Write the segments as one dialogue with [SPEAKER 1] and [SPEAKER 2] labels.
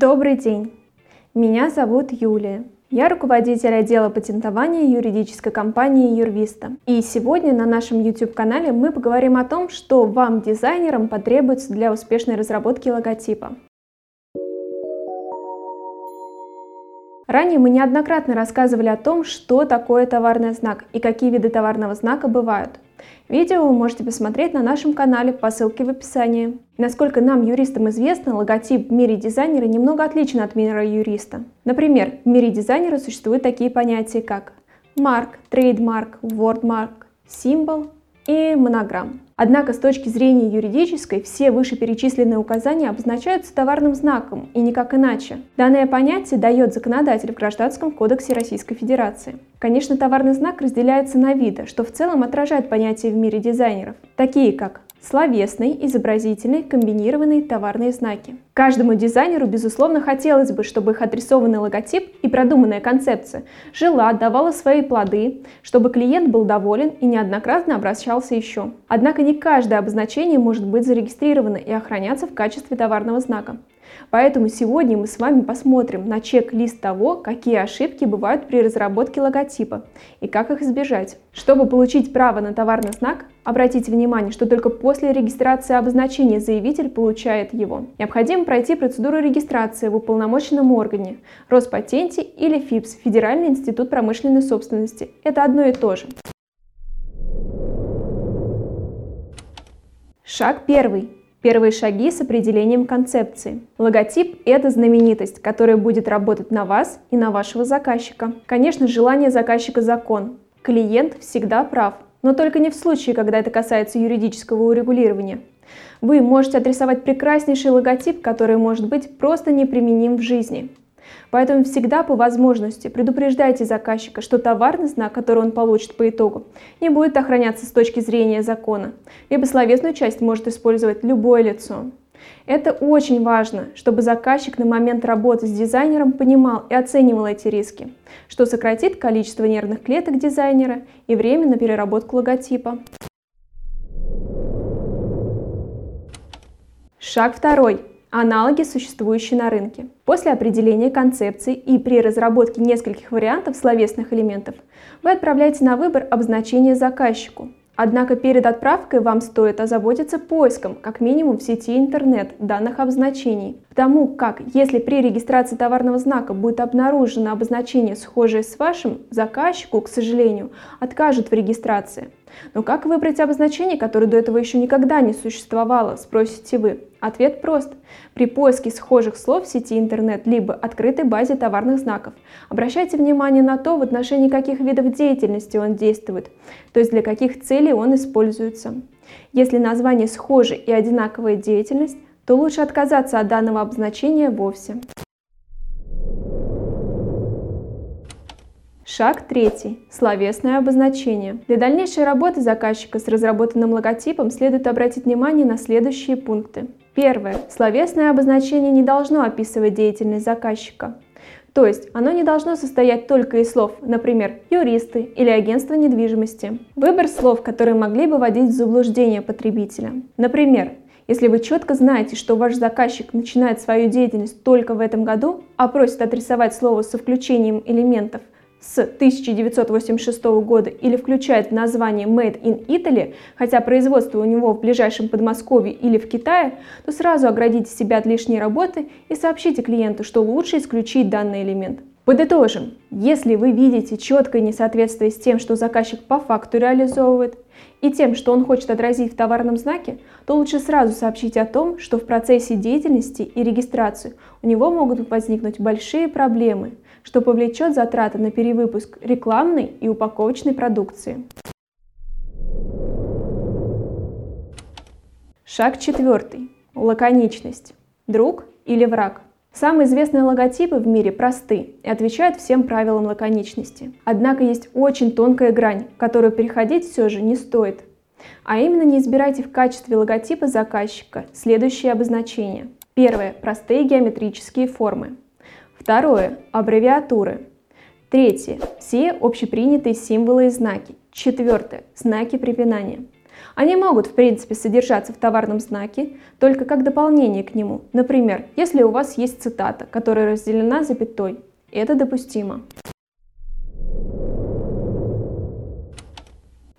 [SPEAKER 1] Добрый день! Меня зовут Юлия. Я руководитель отдела патентования юридической компании Юрвиста. И сегодня на нашем YouTube-канале мы поговорим о том, что вам, дизайнерам, потребуется для успешной разработки логотипа. Ранее мы неоднократно рассказывали о том, что такое товарный знак и какие виды товарного знака бывают. Видео вы можете посмотреть на нашем канале по ссылке в описании. Насколько нам, юристам, известно, логотип в мире дизайнера немного отличен от мира юриста. Например, в мире дизайнера существуют такие понятия, как марк, трейдмарк, вордмарк, символ и монограмм. Однако с точки зрения юридической все вышеперечисленные указания обозначаются товарным знаком и никак иначе. Данное понятие дает законодатель в Гражданском кодексе Российской Федерации. Конечно, товарный знак разделяется на виды, что в целом отражает понятие в мире дизайнеров, такие как словесный, изобразительный, комбинированные товарные знаки. Каждому дизайнеру, безусловно, хотелось бы, чтобы их адресованный логотип и продуманная концепция жила, давала свои плоды, чтобы клиент был доволен и неоднократно обращался еще. Однако не каждое обозначение может быть зарегистрировано и охраняться в качестве товарного знака. Поэтому сегодня мы с вами посмотрим на чек-лист того, какие ошибки бывают при разработке логотипа и как их избежать. Чтобы получить право на товарный знак, обратите внимание, что только после регистрации обозначения заявитель получает его. Необходимо пройти процедуру регистрации в уполномоченном органе, Роспатенте или ФИПС, Федеральный институт промышленной собственности. Это одно и то же. Шаг первый. Первые шаги с определением концепции. Логотип – это знаменитость, которая будет работать на вас и на вашего заказчика. Конечно, желание заказчика – закон. Клиент всегда прав, но только не в случае, когда это касается юридического урегулирования. Вы можете отрисовать прекраснейший логотип, который может быть просто неприменим в жизни. Поэтому всегда по возможности предупреждайте заказчика, что товарный знак, который он получит по итогу, не будет охраняться с точки зрения закона, либо словесную часть может использовать любое лицо. Это очень важно, чтобы заказчик на момент работы с дизайнером понимал и оценивал эти риски, что сократит количество нервных клеток дизайнера и время на переработку логотипа. Шаг второй. Аналоги, существующие на рынке. После определения концепции и при разработке нескольких вариантов словесных элементов вы отправляете на выбор обозначение заказчику. Однако перед отправкой вам стоит озаботиться поиском, как минимум в сети интернет, данных обозначений. Потому как, если при регистрации товарного знака будет обнаружено обозначение, схожее с вашим, заказчику, к сожалению, откажут в регистрации. Но как выбрать обозначение, которое до этого еще никогда не существовало, спросите вы? Ответ прост. При поиске схожих слов в сети интернет либо открытой базе товарных знаков обращайте внимание на то, в отношении каких видов деятельности он действует, то есть для каких целей он используется. Если название схоже и одинаковая деятельность, то лучше отказаться от данного обозначения вовсе. Шаг третий. Словесное обозначение. Для дальнейшей работы заказчика с разработанным логотипом следует обратить внимание на следующие пункты. Первое. Словесное обозначение не должно описывать деятельность заказчика. То есть оно не должно состоять только из слов, например, юристы или агентство недвижимости. Выбор слов, которые могли бы вводить в заблуждение потребителя. Например, если вы четко знаете, что ваш заказчик начинает свою деятельность только в этом году, а просит отрисовать слово со включением элементов – с 1986 года или включает в название Made in Italy, хотя производство у него в ближайшем Подмосковье или в Китае, то сразу оградите себя от лишней работы и сообщите клиенту, что лучше исключить данный элемент. Подытожим, если вы видите четкое несоответствие с тем, что заказчик по факту реализовывает, и тем, что он хочет отразить в товарном знаке, то лучше сразу сообщите о том, что в процессе деятельности и регистрации у него могут возникнуть большие проблемы, что повлечет затраты на перевыпуск рекламной и упаковочной продукции. Шаг четвертый. Лаконичность. Друг или враг? Самые известные логотипы в мире просты и отвечают всем правилам лаконичности. Однако есть очень тонкая грань, которую переходить все же не стоит. А именно не избирайте в качестве логотипа заказчика следующие обозначения. Первое – простые геометрические формы. Второе – аббревиатуры. Третье – все общепринятые символы и знаки. Четвертое – знаки препинания. Они могут, в принципе, содержаться в товарном знаке, только как дополнение к нему. Например, если у вас есть цитата, которая разделена запятой. Это допустимо.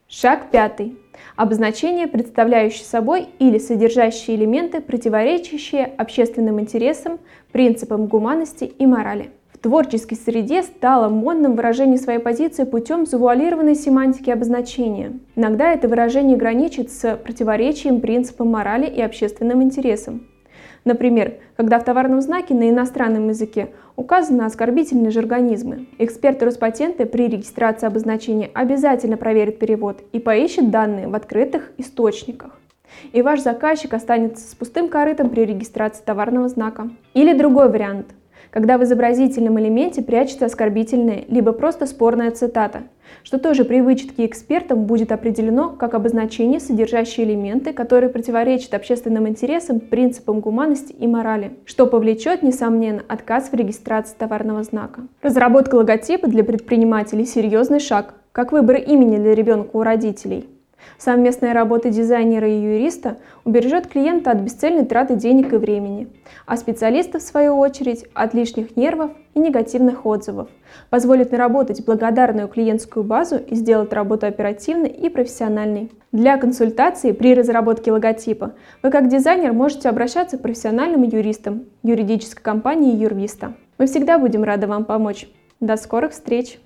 [SPEAKER 1] Шаг пятый. Обозначение, представляющее собой или содержащие элементы, противоречащие общественным интересам, принципам гуманности и морали. Творческой среде стало модным выражение своей позиции путем завуалированной семантики обозначения. Иногда это выражение граничит с противоречием принципам морали и общественным интересам. Например, когда в товарном знаке на иностранном языке указаны оскорбительные жаргонизмы. Эксперты Роспатента при регистрации обозначения обязательно проверит перевод и поищет данные в открытых источниках. И ваш заказчик останется с пустым корытом при регистрации товарного знака. Или другой вариант когда в изобразительном элементе прячется оскорбительная, либо просто спорная цитата, что тоже при вычетке экспертам будет определено как обозначение, содержащее элементы, которые противоречат общественным интересам, принципам гуманности и морали, что повлечет, несомненно, отказ в регистрации товарного знака. Разработка логотипа для предпринимателей – серьезный шаг, как выбор имени для ребенка у родителей – Совместная работа дизайнера и юриста убережет клиента от бесцельной траты денег и времени, а специалиста, в свою очередь, от лишних нервов и негативных отзывов, позволит наработать благодарную клиентскую базу и сделать работу оперативной и профессиональной. Для консультации при разработке логотипа вы как дизайнер можете обращаться к профессиональным юристам юридической компании Юрвиста. Мы всегда будем рады вам помочь. До скорых встреч!